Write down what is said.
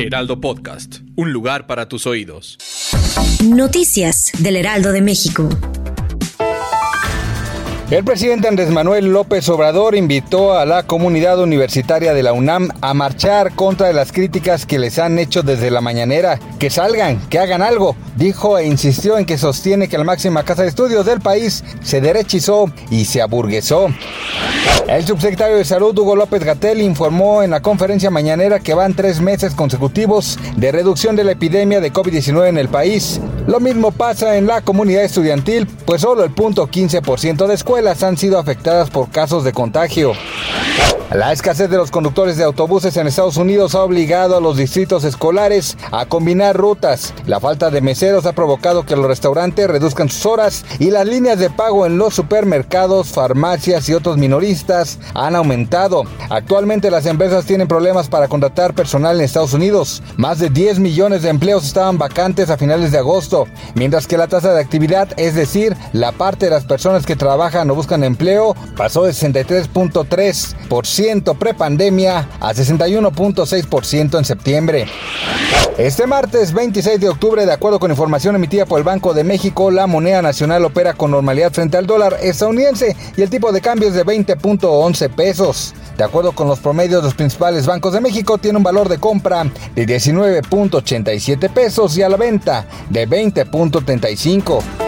Heraldo Podcast, un lugar para tus oídos. Noticias del Heraldo de México. El presidente Andrés Manuel López Obrador invitó a la comunidad universitaria de la UNAM a marchar contra las críticas que les han hecho desde la mañanera. Que salgan, que hagan algo, dijo e insistió en que sostiene que la máxima casa de estudios del país se derechizó y se aburguesó. El subsecretario de Salud, Hugo López Gatel, informó en la conferencia mañanera que van tres meses consecutivos de reducción de la epidemia de COVID-19 en el país. Lo mismo pasa en la comunidad estudiantil, pues solo el punto 15% de escuelas han sido afectadas por casos de contagio. La escasez de los conductores de autobuses en Estados Unidos ha obligado a los distritos escolares a combinar rutas. La falta de meseros ha provocado que los restaurantes reduzcan sus horas y las líneas de pago en los supermercados, farmacias y otros minoristas han aumentado. Actualmente las empresas tienen problemas para contratar personal en Estados Unidos. Más de 10 millones de empleos estaban vacantes a finales de agosto, mientras que la tasa de actividad, es decir, la parte de las personas que trabajan o buscan empleo, pasó de 63.3% prepandemia a 61.6% en septiembre. Este martes 26 de octubre, de acuerdo con información emitida por el Banco de México, la moneda nacional opera con normalidad frente al dólar estadounidense y el tipo de cambio es de 20.11 pesos. De acuerdo con los promedios de los principales bancos de México, tiene un valor de compra de 19.87 pesos y a la venta de 20.35.